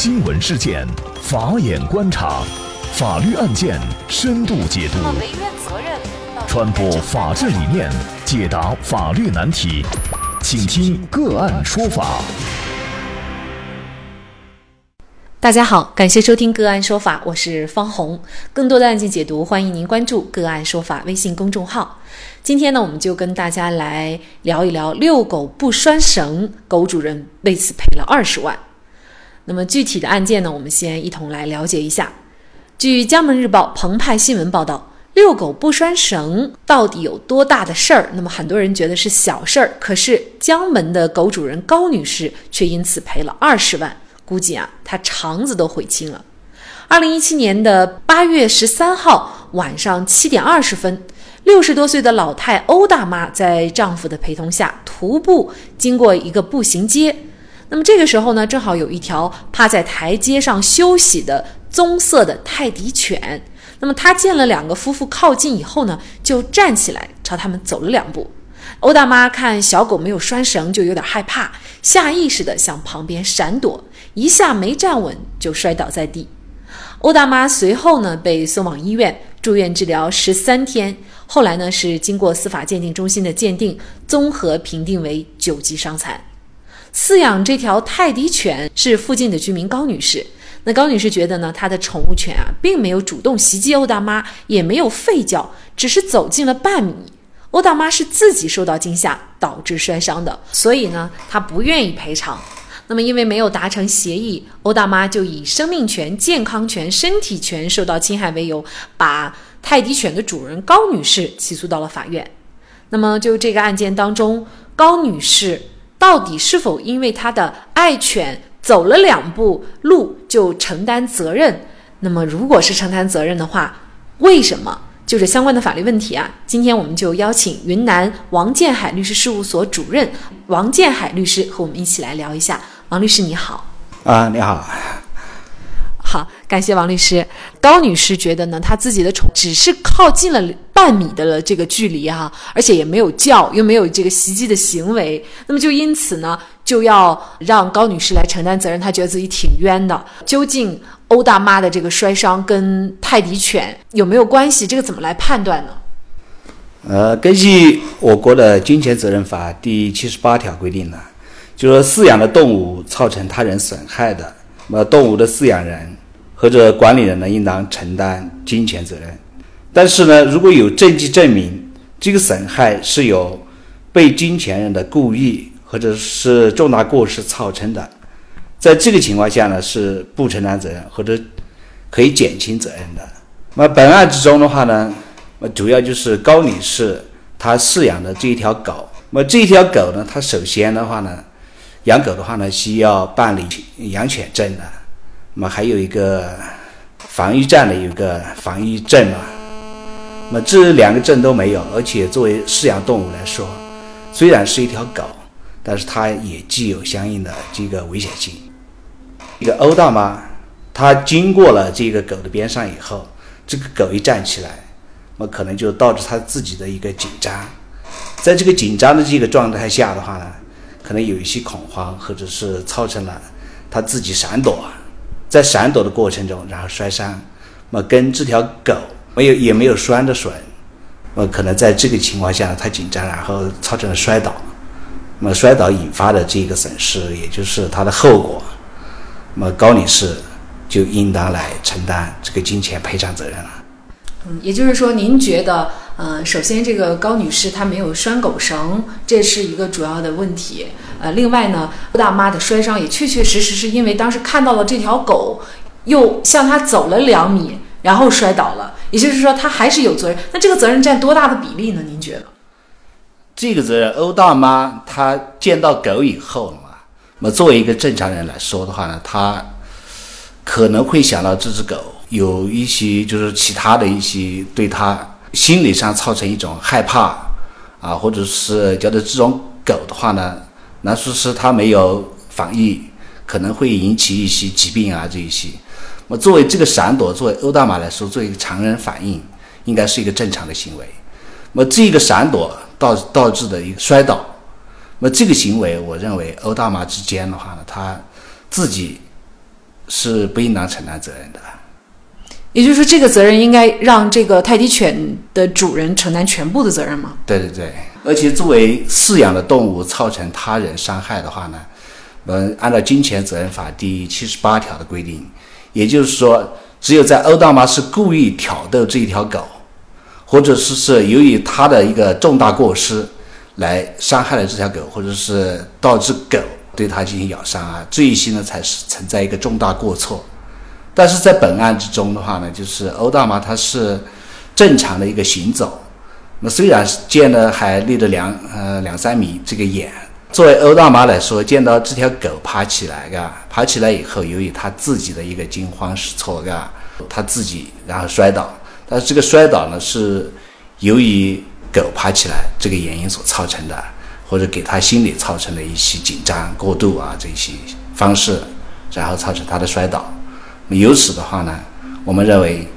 新闻事件，法眼观察，法律案件深度解读，传播法治理念，解答法律难题，请听个案说法。大家好，感谢收听个案说法，我是方红。更多的案件解读，欢迎您关注个案说法微信公众号。今天呢，我们就跟大家来聊一聊遛狗不拴绳，狗主人为此赔了二十万。那么具体的案件呢，我们先一同来了解一下。据江门日报澎湃新闻报道，遛狗不拴绳到底有多大的事儿？那么很多人觉得是小事儿，可是江门的狗主人高女士却因此赔了二十万，估计啊，她肠子都悔青了。二零一七年的八月十三号晚上七点二十分，六十多岁的老太欧大妈在丈夫的陪同下徒步经过一个步行街。那么这个时候呢，正好有一条趴在台阶上休息的棕色的泰迪犬。那么他见了两个夫妇靠近以后呢，就站起来朝他们走了两步。欧大妈看小狗没有拴绳，就有点害怕，下意识地向旁边闪躲，一下没站稳就摔倒在地。欧大妈随后呢被送往医院住院治疗十三天，后来呢是经过司法鉴定中心的鉴定，综合评定为九级伤残。饲养这条泰迪犬是附近的居民高女士。那高女士觉得呢，她的宠物犬啊，并没有主动袭击欧大妈，也没有吠叫，只是走近了半米。欧大妈是自己受到惊吓导致摔伤的，所以呢，她不愿意赔偿。那么因为没有达成协议，欧大妈就以生命权、健康权、身体权受到侵害为由，把泰迪犬的主人高女士起诉到了法院。那么就这个案件当中，高女士。到底是否因为他的爱犬走了两步路就承担责任？那么，如果是承担责任的话，为什么？就是相关的法律问题啊，今天我们就邀请云南王建海律师事务所主任王建海律师和我们一起来聊一下。王律师你好。啊，你好。好，感谢王律师。高女士觉得呢，她自己的宠只是靠近了半米的这个距离哈，而且也没有叫，又没有这个袭击的行为，那么就因此呢，就要让高女士来承担责任。她觉得自己挺冤的。究竟欧大妈的这个摔伤跟泰迪犬有没有关系？这个怎么来判断呢？呃，根据我国的侵权责任法第七十八条规定呢，就说饲养的动物造成他人损害的，那么动物的饲养人。或者管理人呢，应当承担侵权责任。但是呢，如果有证据证明这个损害是由被侵权人的故意或者是重大过失造成的，在这个情况下呢，是不承担责任或者可以减轻责任的。那本案之中的话呢，主要就是高女士她饲养的这一条狗。那么这一条狗呢，它首先的话呢，养狗的话呢，需要办理养犬证的。那么还有一个防疫站的一个防疫证嘛，那么这两个证都没有，而且作为饲养动物来说，虽然是一条狗，但是它也具有相应的这个危险性。一个欧大妈，她经过了这个狗的边上以后，这个狗一站起来，那可能就导致她自己的一个紧张，在这个紧张的这个状态下的话呢，可能有一些恐慌，或者是造成了她自己闪躲。在闪躲的过程中，然后摔伤，那么跟这条狗没有也没有拴着绳，那么可能在这个情况下太紧张，然后造成了摔倒，那么摔倒引发的这个损失，也就是它的后果，那么高女士就应当来承担这个金钱赔偿责任了。嗯，也就是说，您觉得，呃，首先这个高女士她没有拴狗绳，这是一个主要的问题。呃，另外呢，欧大妈的摔伤也确确实实是因为当时看到了这条狗，又向她走了两米，然后摔倒了。也就是说，她还是有责任。那这个责任占多大的比例呢？您觉得？这个责任，欧大妈她见到狗以后嘛，那么作为一个正常人来说的话呢，她可能会想到这只狗。有一些就是其他的一些对她心理上造成一种害怕啊，或者是觉得这种狗的话呢，那说是它没有防疫，可能会引起一些疾病啊这一些。那么作为这个闪躲，作为欧大妈来说，作为一个常人反应，应该是一个正常的行为。那么这个闪躲导导致的一个摔倒，那么这个行为，我认为欧大妈之间的话呢，他自己。是不应当承担责任的。也就是说，这个责任应该让这个泰迪犬的主人承担全部的责任吗？对对对，而且作为饲养的动物造成他人伤害的话呢，呃，按照金钱责任法第七十八条的规定，也就是说，只有在欧大妈是故意挑逗这一条狗，或者是是由于他的一个重大过失来伤害了这条狗，或者是导致狗对它进行咬伤啊，这一些呢才是存在一个重大过错。但是在本案之中的话呢，就是欧大妈她是正常的一个行走，那虽然见了还离着两呃两三米这个远，作为欧大妈来说，见到这条狗爬起来，嘎，爬起来以后，由于她自己的一个惊慌失措，嘎，她自己然后摔倒，但是这个摔倒呢是由于狗爬起来这个原因所造成的，或者给她心理造成的一些紧张过度啊这些方式，然后造成她的摔倒。由此的话呢，我们认为，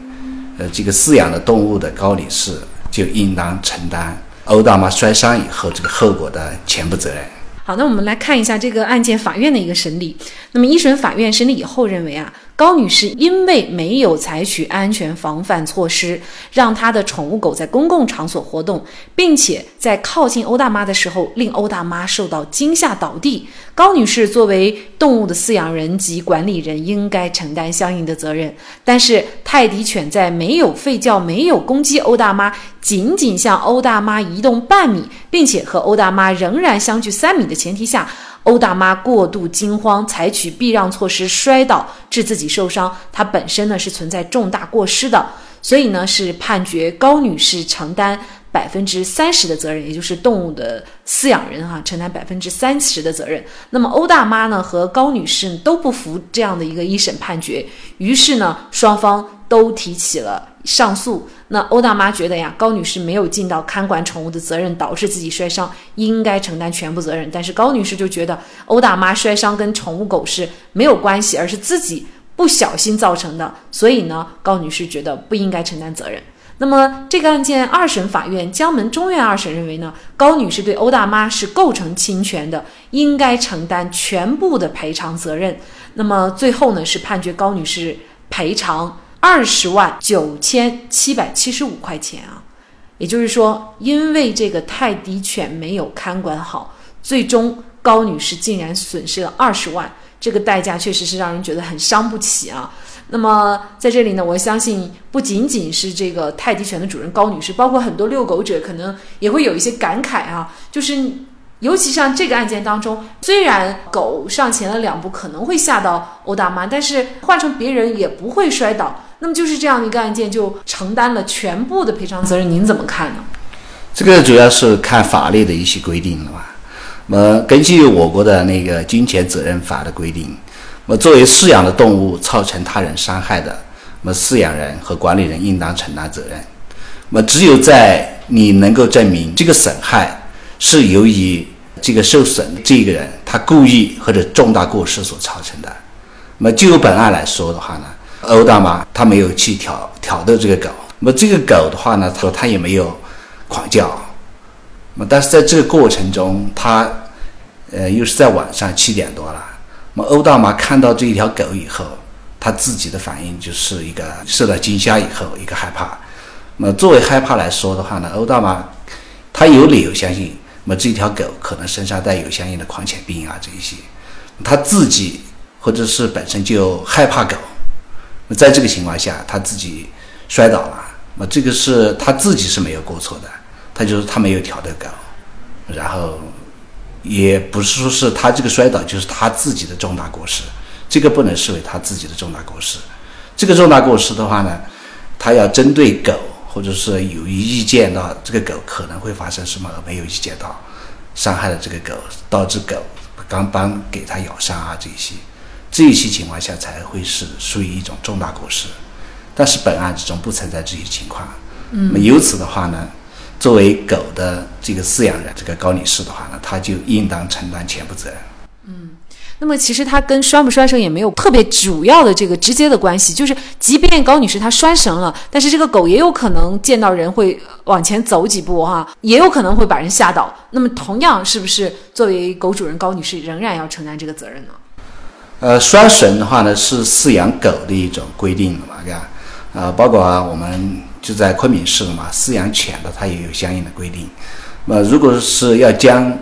呃，这个饲养的动物的高女士就应当承担殴大妈摔伤以后这个后果的全部责任。好，那我们来看一下这个案件法院的一个审理。那么一审法院审理以后认为啊。高女士因为没有采取安全防范措施，让她的宠物狗在公共场所活动，并且在靠近欧大妈的时候，令欧大妈受到惊吓倒地。高女士作为动物的饲养人及管理人，应该承担相应的责任。但是泰迪犬在没有吠叫、没有攻击欧大妈，仅仅向欧大妈移动半米，并且和欧大妈仍然相距三米的前提下。欧大妈过度惊慌，采取避让措施，摔倒致自己受伤，她本身呢是存在重大过失的，所以呢是判决高女士承担百分之三十的责任，也就是动物的饲养人哈承担百分之三十的责任。那么欧大妈呢和高女士都不服这样的一个一审判决，于是呢双方都提起了上诉。那欧大妈觉得呀，高女士没有尽到看管宠物的责任，导致自己摔伤，应该承担全部责任。但是高女士就觉得欧大妈摔伤跟宠物狗是没有关系，而是自己不小心造成的，所以呢，高女士觉得不应该承担责任。那么这个案件二审法院江门中院二审认为呢，高女士对欧大妈是构成侵权的，应该承担全部的赔偿责任。那么最后呢，是判决高女士赔偿。二十万九千七百七十五块钱啊，也就是说，因为这个泰迪犬没有看管好，最终高女士竟然损失了二十万，这个代价确实是让人觉得很伤不起啊。那么在这里呢，我相信不仅仅是这个泰迪犬的主人高女士，包括很多遛狗者可能也会有一些感慨啊，就是。尤其像这个案件当中，虽然狗上前了两步，可能会吓到欧大妈，但是换成别人也不会摔倒。那么就是这样一个案件，就承担了全部的赔偿责任。您怎么看呢？这个主要是看法律的一些规定了吧。那么根据我国的那个金钱责任法的规定，那么作为饲养的动物造成他人伤害的，那么饲养人和管理人应当承担责任。那么只有在你能够证明这个损害是由于这个受损的这个人他故意或者重大过失所造成的，那么就本案来说的话呢，欧大妈她没有去挑挑逗这个狗，那么这个狗的话呢，说她也没有狂叫，那么但是在这个过程中，她呃又是在晚上七点多了，那么欧大妈看到这一条狗以后，她自己的反应就是一个受到惊吓以后一个害怕，那么作为害怕来说的话呢，欧大妈她有理由相信。那么这条狗可能身上带有相应的狂犬病啊，这一些，她自己或者是本身就害怕狗，那在这个情况下，她自己摔倒了，那这个是她自己是没有过错的，她就是她没有挑逗狗，然后也不是说是他这个摔倒就是他自己的重大过失，这个不能视为他自己的重大过失，这个重大过失的话呢，他要针对狗。或者是有意见到这个狗可能会发生什么，而没有意见到伤害了这个狗，导致狗刚刚给它咬伤啊这些，这一些情况下才会是属于一种重大过失。但是本案之中不存在这些情况。嗯。那么由此的话呢，作为狗的这个饲养人，这个高女士的话呢，她就应当承担全部责任。嗯那么其实它跟拴不拴绳也没有特别主要的这个直接的关系，就是即便高女士她拴绳了，但是这个狗也有可能见到人会往前走几步哈，也有可能会把人吓倒。那么同样是不是作为狗主人高女士仍然要承担这个责任呢？呃，拴绳的话呢，是饲养狗的一种规定的嘛，对吧？呃，包括啊，我们就在昆明市了嘛，饲养犬的它也有相应的规定。那，如果是要将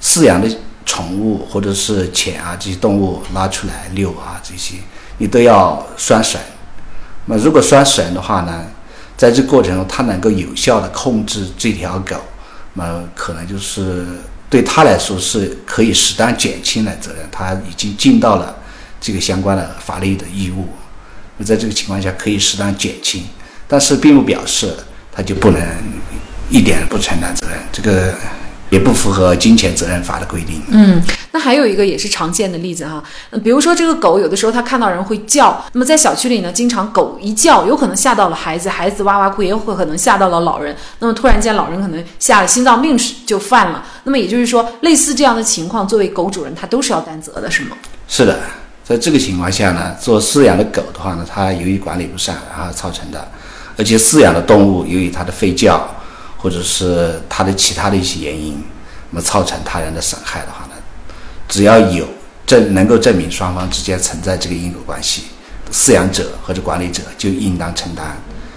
饲养的宠物或者是犬啊这些动物拉出来遛啊这些，你都要拴绳。那，如果拴绳的话呢，在这过程中它能够有效的控制这条狗，那可能就是对它来说是可以适当减轻了责任，它已经尽到了这个相关的法律的义务。那在这个情况下可以适当减轻，但是并不表示它就不能一点不承担责任。这个。也不符合金钱责任法的规定。嗯，那还有一个也是常见的例子哈，嗯，比如说这个狗有的时候它看到人会叫，那么在小区里呢，经常狗一叫，有可能吓到了孩子，孩子哇哇哭，也有可能吓到了老人。那么突然间老人可能吓了心脏病就犯了。那么也就是说，类似这样的情况，作为狗主人他都是要担责的，是吗？是的，在这个情况下呢，做饲养的狗的话呢，它由于管理不善然后造成的，而且饲养的动物由于它的吠叫。或者是它的其他的一些原因，那么造成他人的损害的话呢，只要有证能够证明双方之间存在这个因果关系，饲养者或者管理者就应当承担。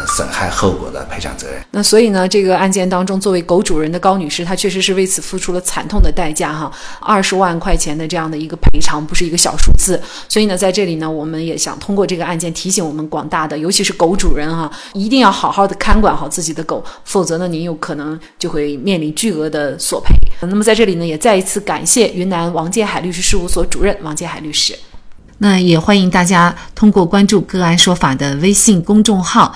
损害后果的赔偿责任。那所以呢，这个案件当中，作为狗主人的高女士，她确实是为此付出了惨痛的代价哈，二十万块钱的这样的一个赔偿，不是一个小数字。所以呢，在这里呢，我们也想通过这个案件提醒我们广大的，尤其是狗主人哈，一定要好好的看管好自己的狗，否则呢，您有可能就会面临巨额的索赔。那么在这里呢，也再一次感谢云南王建海律师事务所主任王建海律师。那也欢迎大家通过关注“个案说法”的微信公众号。